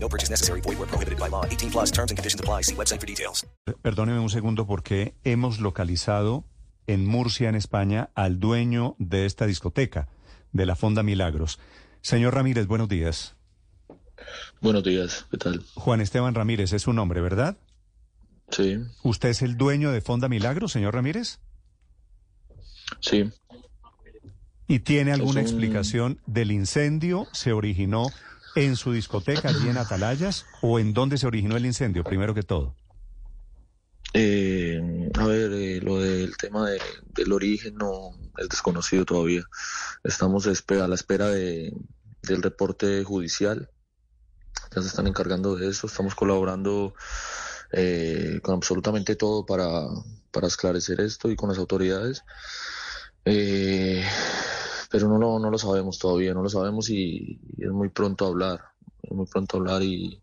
No purchase necessary. Void where prohibited by law. 18 plus terms and conditions apply. See website for details. Perdóneme un segundo porque hemos localizado en Murcia, en España, al dueño de esta discoteca, de la Fonda Milagros. Señor Ramírez, buenos días. Buenos días, ¿qué tal? Juan Esteban Ramírez es su nombre, ¿verdad? Sí, ¿Usted es el dueño de Fonda Milagros, señor Ramírez? sí. ¿Y tiene alguna un- explicación del incendio? ¿Se originó en su discoteca, allí en Atalayas? ¿O en dónde se originó el incendio, primero que todo? Eh, a ver, eh, lo del tema de- del origen no es desconocido todavía. Estamos a la espera de, del reporte judicial. Ya se están encargando de eso. Estamos colaborando eh, con absolutamente todo para, para esclarecer esto y con las autoridades. Eh, pero no lo, no lo sabemos todavía, no lo sabemos y, y es muy pronto hablar. Es muy pronto hablar y,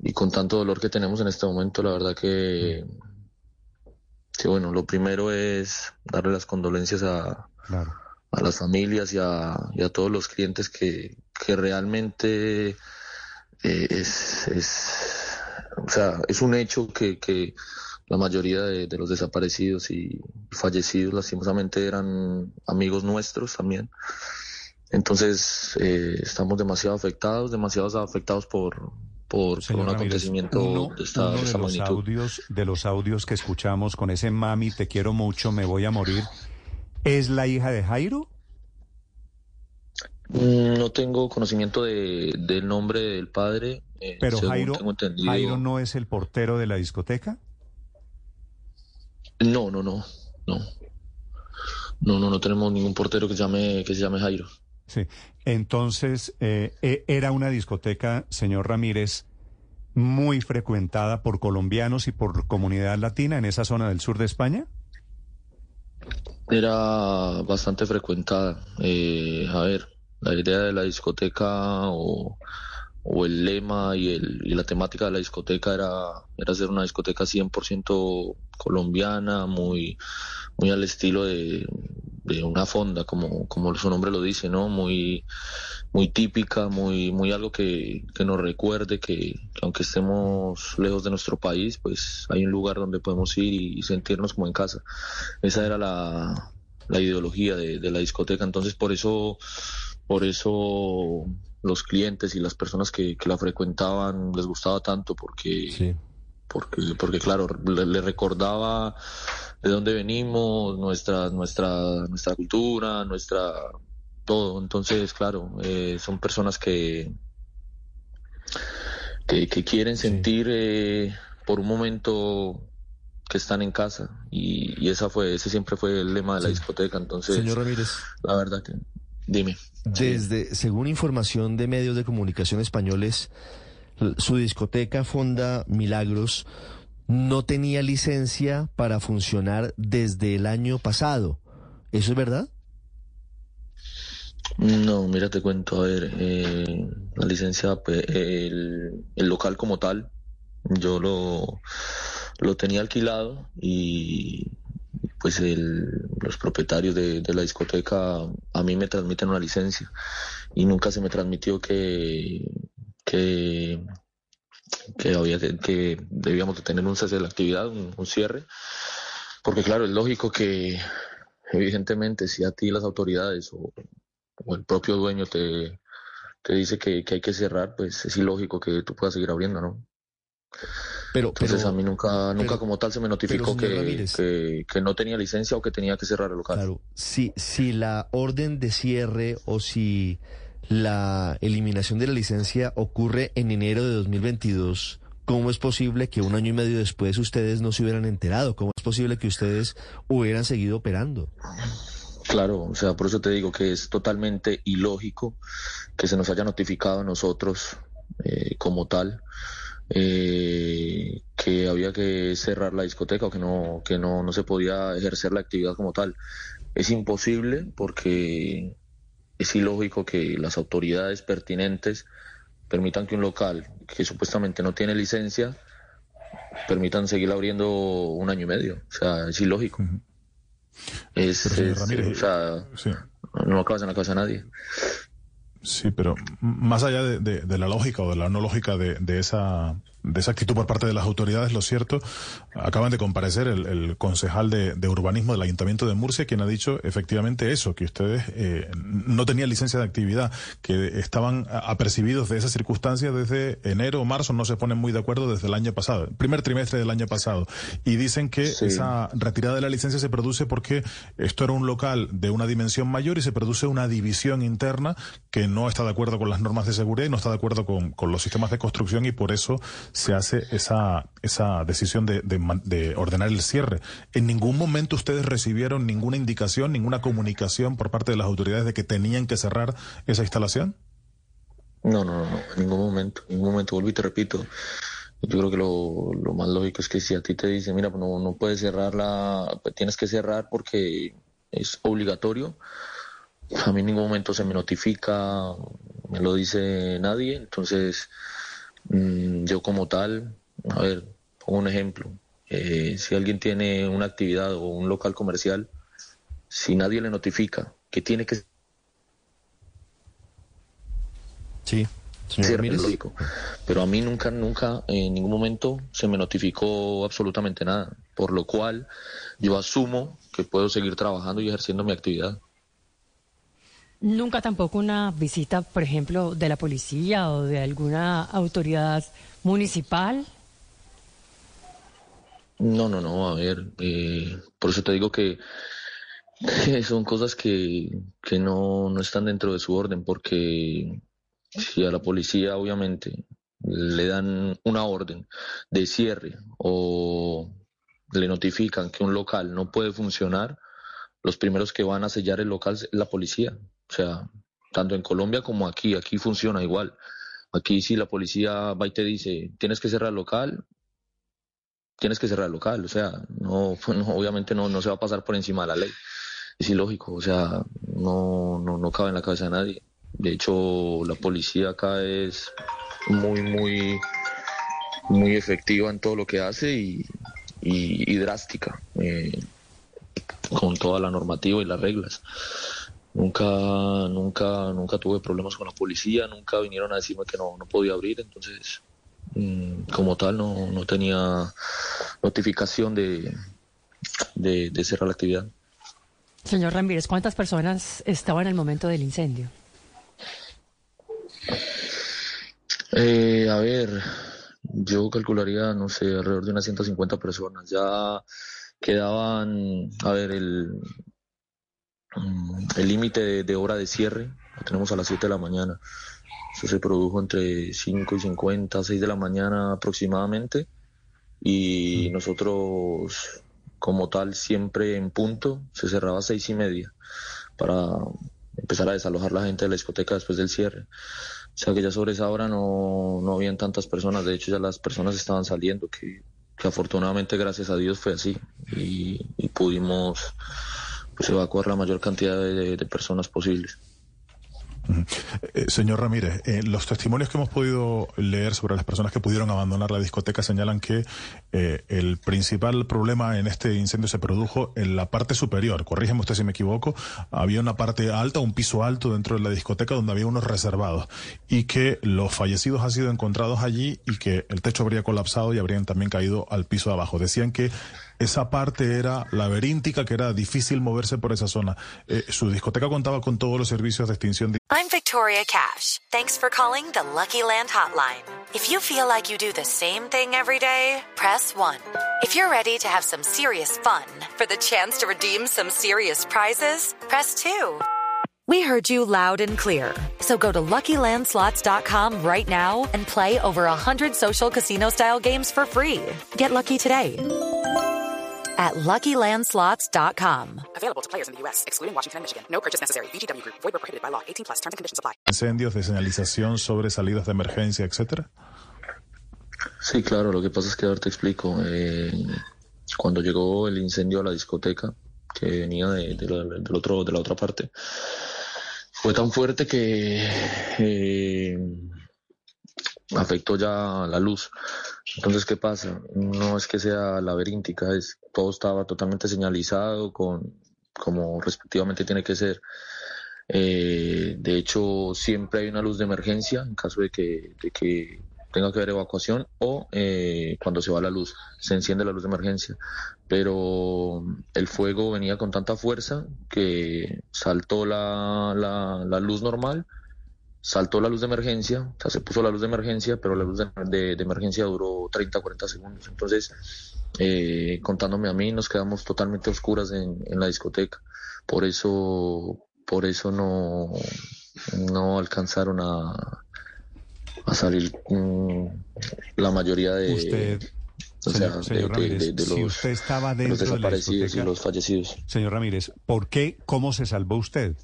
y con tanto dolor que tenemos en este momento, la verdad que, que bueno, lo primero es darle las condolencias a, Claro. a las familias y a, y a todos los clientes que, que realmente eh, es, es, o sea, es un hecho que, que la mayoría de, de los desaparecidos y fallecidos lastimosamente eran amigos nuestros también. Entonces eh, estamos demasiado afectados, demasiado afectados por, por, un Ramírez, acontecimiento uno, de esta, uno de esta los magnitud. audios, de los audios que escuchamos con ese mami, te quiero mucho, me voy a morir, ¿es la hija de Jairo? Mm, No tengo conocimiento de, del nombre del padre. eh, Pero Jairo. Jairo no es el portero de la discoteca. No, no, no, no. No, no, no tenemos ningún portero que se llame, que se llame Jairo. Sí. Entonces, eh, eh, era una discoteca, señor Ramírez, muy frecuentada por colombianos y por comunidad latina en esa zona del sur de España. Era bastante frecuentada. Eh, a ver, la idea de la discoteca o, o el lema y, el, y la temática de la discoteca era, era ser una discoteca 100% colombiana, muy, muy al estilo de, de una fonda, como, como su nombre lo dice, ¿no? Muy, muy típica, muy, muy algo que, que nos recuerde que, que aunque estemos lejos de nuestro país, pues hay un lugar donde podemos ir y sentirnos como en casa. Esa era la, la ideología de, de la discoteca. Entonces, por eso, por eso los clientes y las personas que, que la frecuentaban les gustaba tanto, porque, porque, porque claro, le, le recordaba de dónde venimos, nuestra, nuestra, nuestra cultura, nuestra todo. Entonces, claro, eh, son personas que, que, que quieren sentir eh, por un momento que están en casa. Y, y esa fue ese siempre fue el lema de la discoteca. Entonces Señor Ramírez, la verdad que dime desde, según información de medios de comunicación españoles, su discoteca Fonda Milagros no tenía licencia para funcionar desde el año pasado. ¿Eso es verdad? no mira te cuento a ver eh, la licencia pues, el, el local como tal yo lo lo tenía alquilado y pues el, los propietarios de, la discoteca a mí me transmiten una licencia y nunca se me transmitió que que había que, debíamos de tener un cese de la actividad, un, un cierre, porque claro, es lógico que evidentemente si a ti las autoridades o, o el propio dueño te, te dice que, que hay que cerrar, pues es ilógico que tú puedas seguir abriendo, ¿no? Pero, Entonces pero- a mí nunca, nunca pero- como tal se me notificó que, que no tenía licencia o que tenía que cerrar el local. Claro, si, si la orden de cierre o si la eliminación de la licencia ocurre en enero de 2022, ¿cómo es posible que un año y medio después ustedes no se hubieran enterado? ¿Cómo es posible que ustedes hubieran seguido operando? Claro, o sea, por eso te digo que es totalmente ilógico que se nos haya notificado a nosotros eh, como tal. Eh, que había que cerrar la discoteca o que no, que no, no se podía ejercer la actividad como tal. Es imposible porque es ilógico que las autoridades pertinentes permitan que un local que supuestamente no tiene licencia permitan seguir abriendo un año y medio. O sea, es ilógico. Es, o sea, no acabas en la casa de nadie. Sí, pero más allá de, la lógica o de la no lógica de, esa, de esa actitud por parte de las autoridades, lo cierto, acaban de comparecer el, concejal de, urbanismo del Ayuntamiento de Murcia, quien ha dicho efectivamente eso, que ustedes eh, no tenían licencia de actividad, que estaban apercibidos de esa circunstancia desde enero o marzo, no se ponen muy de acuerdo desde el año pasado, primer trimestre del año pasado, y dicen que esa retirada de la licencia se produce porque esto era un local de una dimensión mayor y se produce una división interna que no está de acuerdo con las normas de seguridad y no está de acuerdo con, con los sistemas de construcción y por eso se hace esa, esa decisión de, de, ordenar el cierre. ¿En ningún momento ustedes recibieron ninguna indicación, ninguna comunicación por parte de las autoridades de que tenían que cerrar esa instalación? No, no, no, en ningún momento, en ningún momento, vuelvo y te repito. Yo creo que lo, más lógico es que si a ti te dicen, mira, pues no, no puedes cerrarla, pues tienes que cerrar porque es obligatorio, a mí en ningún momento se me notifica, me lo dice nadie, entonces yo como tal, a ver, pongo un ejemplo, eh, si alguien tiene una actividad o un local comercial, si nadie le notifica que tiene que... Sí. Señor lógico. Pero a mí nunca, nunca, en ningún momento se me notificó absolutamente nada, por lo cual yo asumo que puedo seguir trabajando y ejerciendo mi actividad. Nunca tampoco una visita, por ejemplo, de la policía o de alguna autoridad municipal. No, no, no, a ver, eh, por eso te digo que, son cosas que, que no, no están dentro de su orden, porque si a la policía obviamente le dan una orden de cierre o le notifican que un local no puede funcionar, los primeros que van a sellar el local es la policía. O sea, tanto en Colombia como aquí, aquí funciona igual. Aquí si la policía va y te dice, tienes que cerrar el local, tienes que cerrar el local. O sea, no, obviamente no, no se va a pasar por encima de la ley. Es ilógico, o sea, no, no, no cabe en la cabeza de nadie. De hecho, la policía acá es muy, muy, muy efectiva en todo lo que hace y, drástica eh, con toda la normativa y las reglas. Nunca, nunca, nunca tuve problemas con la policía, nunca vinieron a decirme que no, no podía abrir, entonces mm, como tal no, no tenía notificación de, de, cerrar la actividad. Señor Ramírez, ¿cuántas personas estaban en el momento del incendio? Eh, a ver, yo calcularía, no sé, alrededor de unas 150 personas. Ya quedaban, a ver, el, Mm, el límite de, hora de cierre lo tenemos a las 7 de la mañana. Eso se produjo entre 5 y 50, 6 de la mañana aproximadamente. Y mm. nosotros, como tal, siempre en punto, se cerraba a 6 y media para empezar a desalojar la gente de la discoteca después del cierre. O sea que ya sobre esa hora no, no habían tantas personas, de hecho ya las personas estaban saliendo, que, afortunadamente gracias a Dios fue así y, y pudimos pues evacuar la mayor cantidad de, personas posibles. Eh, señor Ramírez, eh, los testimonios que hemos podido leer sobre las personas que pudieron abandonar la discoteca señalan que eh, el principal problema en este incendio se produjo en la parte superior. Corrígeme usted si me equivoco. Había una parte alta, un piso alto dentro de la discoteca donde había unos reservados y que los fallecidos han sido encontrados allí y que el techo habría colapsado y habrían también caído al piso de abajo. Decían que esa parte era laberíntica, que era difícil moverse por esa zona. Eh, su discoteca contaba con todos los servicios de extinción de... I'm Victoria Cash. Thanks for calling the Lucky Land Hotline. If you feel like you do the same thing every day, press 1. If you're ready to have some serious fun for the chance to redeem some serious prizes, press 2. We heard you loud and clear. So go to LuckyLandSlots.com right now and play over 100 social casino-style games for free. Get lucky today at LuckyLandSlots.com. Available to players in the U.S., excluding Washington and Michigan. No purchase necessary. VGW Group. Void prohibited by law. 18 plus. Terms and conditions apply. Incendios de señalización sobre salidas de emergencia, etcétera. Sí, claro, lo que pasa es que ahora te explico. Eh, cuando llegó el incendio a la discoteca, que venía de, de la- del otro, de la otra parte, fue tan fuerte que eh, afectó ya la luz. Entonces, ¿qué pasa? No es que sea laberíntica, es, todo estaba totalmente señalizado con como respectivamente tiene que ser. Eh, de hecho, siempre hay una luz de emergencia en caso de que, de que tenga que haber evacuación o eh, cuando se va la luz, se enciende la luz de emergencia. Pero el fuego venía con tanta fuerza que saltó la, la, la luz normal, saltó la luz de emergencia, o sea, se puso la luz de emergencia, pero la luz de, de- de emergencia duró 30, 40 segundos. Entonces, eh, contándome a mí, nos quedamos totalmente oscuras en, en la discoteca. Por eso, por eso no, no alcanzaron a, a salir mm, la mayoría de, Usted, o sea, señor, de- de- Ramírez, de- de si los, usted estaba de los dentro de la desaparecidos y los fallecidos. señor Ramírez, ¿por qué? ¿Cómo se salvó usted?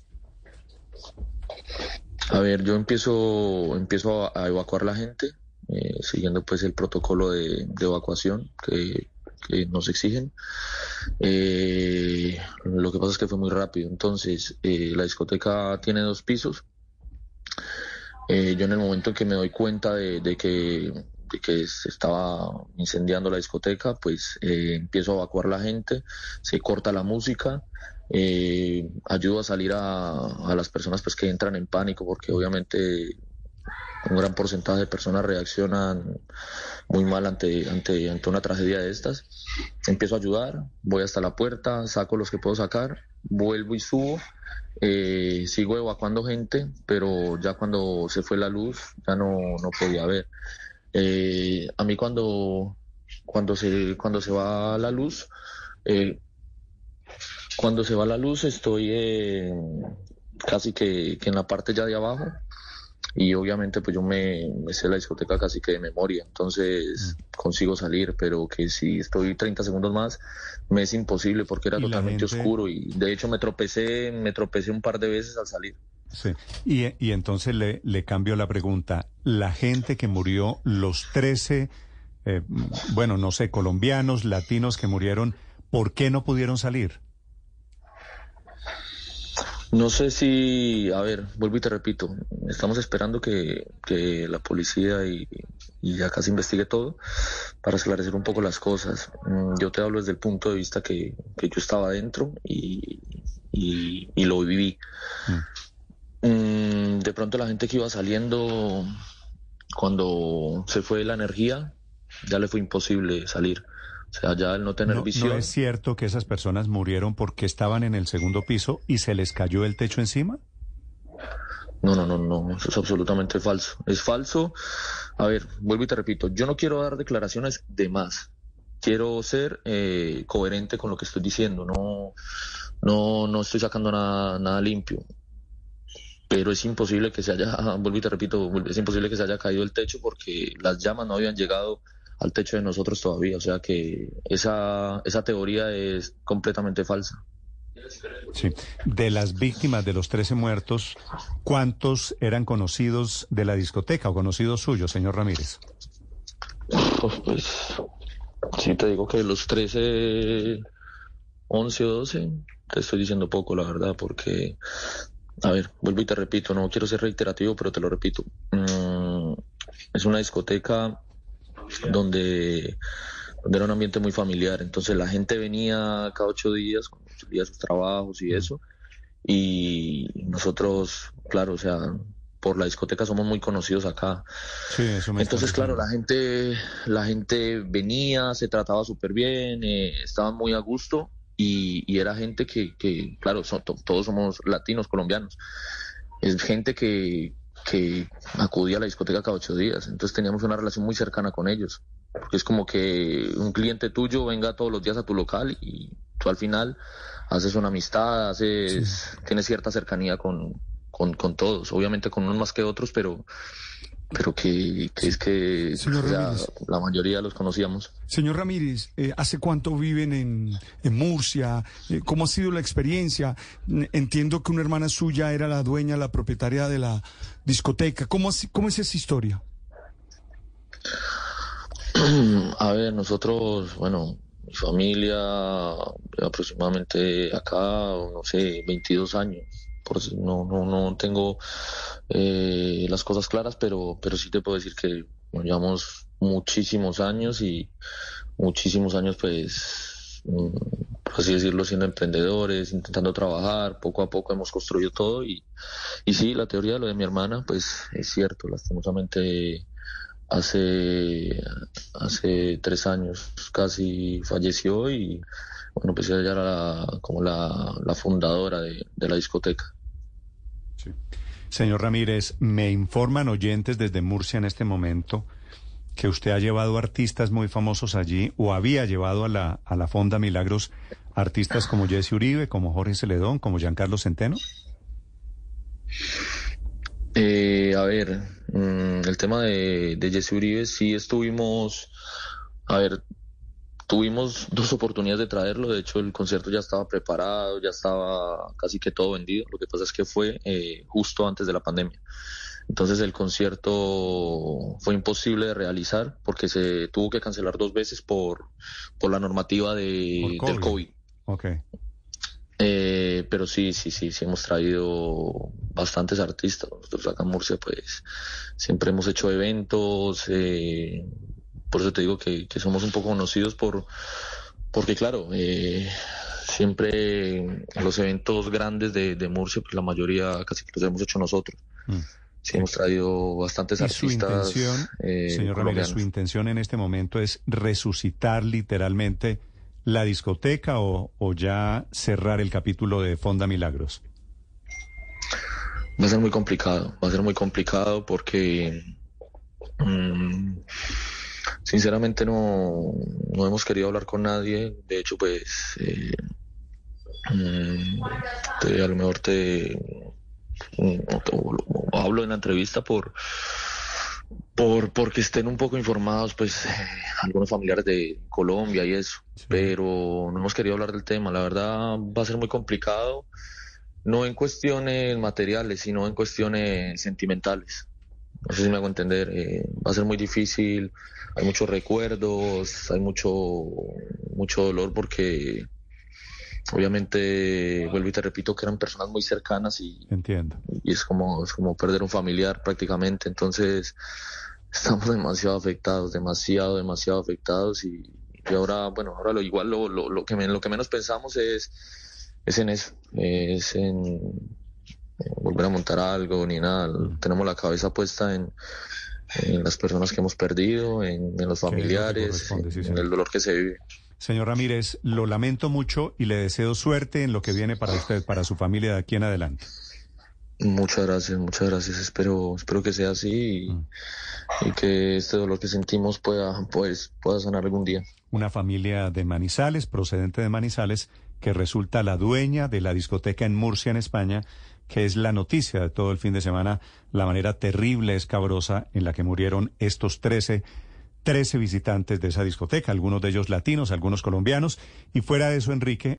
A ver, yo empiezo, empiezo a, a evacuar la gente, eh, siguiendo pues el protocolo de, evacuación que, nos exigen. Eh, lo que pasa es que fue muy rápido. Entonces, eh, la discoteca tiene dos pisos. Yo en el momento en que me doy cuenta de, que, se estaba incendiando la discoteca, pues empiezo a evacuar la gente, se corta la música, eh, ayudo a salir a, a las personas pues que entran en pánico porque obviamente un gran porcentaje de personas reaccionan muy mal ante, ante, ante una tragedia de estas. Empiezo a ayudar, voy hasta la puerta, saco los que puedo sacar, vuelvo y subo. Eh, sigo evacuando gente, pero ya cuando se fue la luz ya no, no podía ver. Eh, a mí cuando, cuando, se, cuando se va la luz, eh, cuando se va la luz estoy eh, casi que, que en la parte ya de abajo y obviamente pues yo me, me sé la discoteca casi que de memoria, entonces consigo salir, pero que si estoy 30 segundos más me es imposible porque era totalmente gente- oscuro y de hecho me tropecé, me tropecé un par de veces al salir. Sí. Y, y entonces le, le cambio la pregunta. La gente que murió, los 13, eh, bueno, no sé, colombianos, latinos que murieron, ¿por qué no pudieron salir? No sé si, a ver, vuelvo y te repito, estamos esperando que, que la policía y, y ya casi investigue todo para esclarecer un poco las cosas. Mm, Yo te hablo desde el punto de vista que, que yo estaba adentro y, y, y lo viví. Mm, De pronto la gente que iba saliendo, cuando se fue la energía, ya le fue imposible salir. O sea, ya al no tener No, visión. ¿No es cierto que esas personas murieron porque estaban en el segundo piso y se les cayó el techo encima? No, no, no, no, eso es absolutamente falso. Es falso. A ver, vuelvo y te repito, yo no quiero dar declaraciones de más. Quiero ser eh, coherente con lo que estoy diciendo. No, no, no estoy sacando nada, nada limpio. Pero es imposible que se haya, vuelvo y te repito, es imposible que se haya caído el techo porque las llamas no habían llegado al techo de nosotros todavía. O sea que esa, esa teoría es completamente falsa. Sí. De las víctimas de los 13 muertos, ¿cuántos eran conocidos de la discoteca o conocidos suyos, señor Ramírez? Pues sí, te digo que los 13, 11 o 12, te estoy diciendo poco, la verdad, porque, a ver, vuelvo y te repito, no quiero ser reiterativo, pero te lo repito. Mm, es una discoteca donde, donde era un ambiente muy familiar, entonces la gente venía cada ocho días, a sus trabajos y eso, y nosotros, claro, o sea, por la discoteca somos muy conocidos acá. Sí, eso me Entonces, claro, la gente, la gente venía, se trataba súper bien, eh, estaban muy a gusto y, y era gente que, que claro, son- to- todos somos latinos, colombianos. Es gente que, que acudía a la discoteca cada ocho días. Entonces teníamos una relación muy cercana con ellos. Porque es como que un cliente tuyo venga todos los días a tu local y tú al final haces una amistad, haces, tienes cierta cercanía con, con, con todos. Obviamente con unos más que otros, pero, pero que, que es que Señor la mayoría los conocíamos. Señor Ramírez, eh, ¿hace cuánto viven en, en Murcia? Eh, ¿Cómo ha sido la experiencia? Entiendo que una hermana suya era la dueña, la propietaria de la discoteca. ¿Cómo, cómo es esa historia? A ver, nosotros, bueno, mi familia aproximadamente acá, no sé, 22 años. Por no, no, no tengo eh, las cosas claras, pero, pero sí te puedo decir que llevamos muchísimos años y muchísimos años, pues, por así decirlo, siendo emprendedores, intentando trabajar, poco a poco hemos construido todo y, y sí, la teoría de lo de mi hermana, pues es cierto, lastimosamente hace, hace tres años casi falleció y bueno, pues ella era la- como la, fundadora de, de la discoteca. Señor Ramírez, me informan oyentes desde Murcia en este momento que usted ha llevado artistas muy famosos allí o había llevado a la, a la Fonda Milagros artistas como Jesse Uribe, como Jorge Celedón, como Giancarlo Centeno. Eh, a ver, mm, el tema de, de Jesse Uribe, sí estuvimos, a ver, tuvimos dos oportunidades de traerlo, de hecho el concierto ya estaba preparado, ya estaba casi que todo vendido, lo que pasa es que fue eh, justo antes de la pandemia. Entonces el concierto fue imposible de realizar porque se tuvo que cancelar dos veces por, por la normativa de, del COVID. COVID. Ok. Eh, pero sí, sí, sí, sí hemos traído bastantes artistas. Nosotros acá en Murcia, pues, siempre hemos hecho eventos. eh, por eso te digo que, que somos un poco conocidos por, porque claro, eh, siempre los eventos grandes de, de Murcia, pues la mayoría casi que los hemos hecho nosotros. Mm. Sí, hemos traído bastantes Y su intención, eh, señor Ramírez, su intención en este momento es resucitar literalmente la discoteca o, o ya cerrar el capítulo de Fonda Milagros. Va a ser muy complicado, va a ser muy complicado porque mm, sinceramente no, no hemos querido hablar con nadie. De hecho, pues eh, mm, te- a lo mejor te, o hablo en la entrevista por por porque estén un poco informados pues eh, algunos familiares de Colombia y eso. Pero no hemos querido hablar del tema. La verdad va a ser muy complicado no en cuestiones materiales sino en cuestiones sentimentales. No sé si me hago entender eh, va a ser muy difícil hay muchos recuerdos hay mucho mucho dolor porque obviamente vuelvo y te repito que eran personas muy cercanas y Entiendo. y es como, es como perder un familiar prácticamente. Entonces, estamos demasiado afectados, demasiado, demasiado afectados y, y ahora, bueno, ahora lo igual lo, lo, lo que, lo que menos pensamos es, es en eso, es en, en volver a montar algo ni nada. Tenemos la cabeza puesta en, en las personas que hemos perdido, en, en los familiares, sí, en el dolor que se vive. Señor Ramírez, lo lamento mucho y le deseo suerte en lo que viene para usted, para su familia de aquí en adelante. Muchas gracias, muchas gracias. Espero, espero que sea así y, y que este dolor que sentimos pueda, pues, pueda sanar algún día. Una familia de Manizales, procedente de Manizales, que resulta la dueña de la discoteca en Murcia, en España, que es la noticia de todo el fin de semana, la manera terrible, escabrosa en la que murieron estos 13 13 visitantes de esa discoteca, algunos de ellos latinos, algunos colombianos, y fuera de eso, Enrique,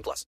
18 plus.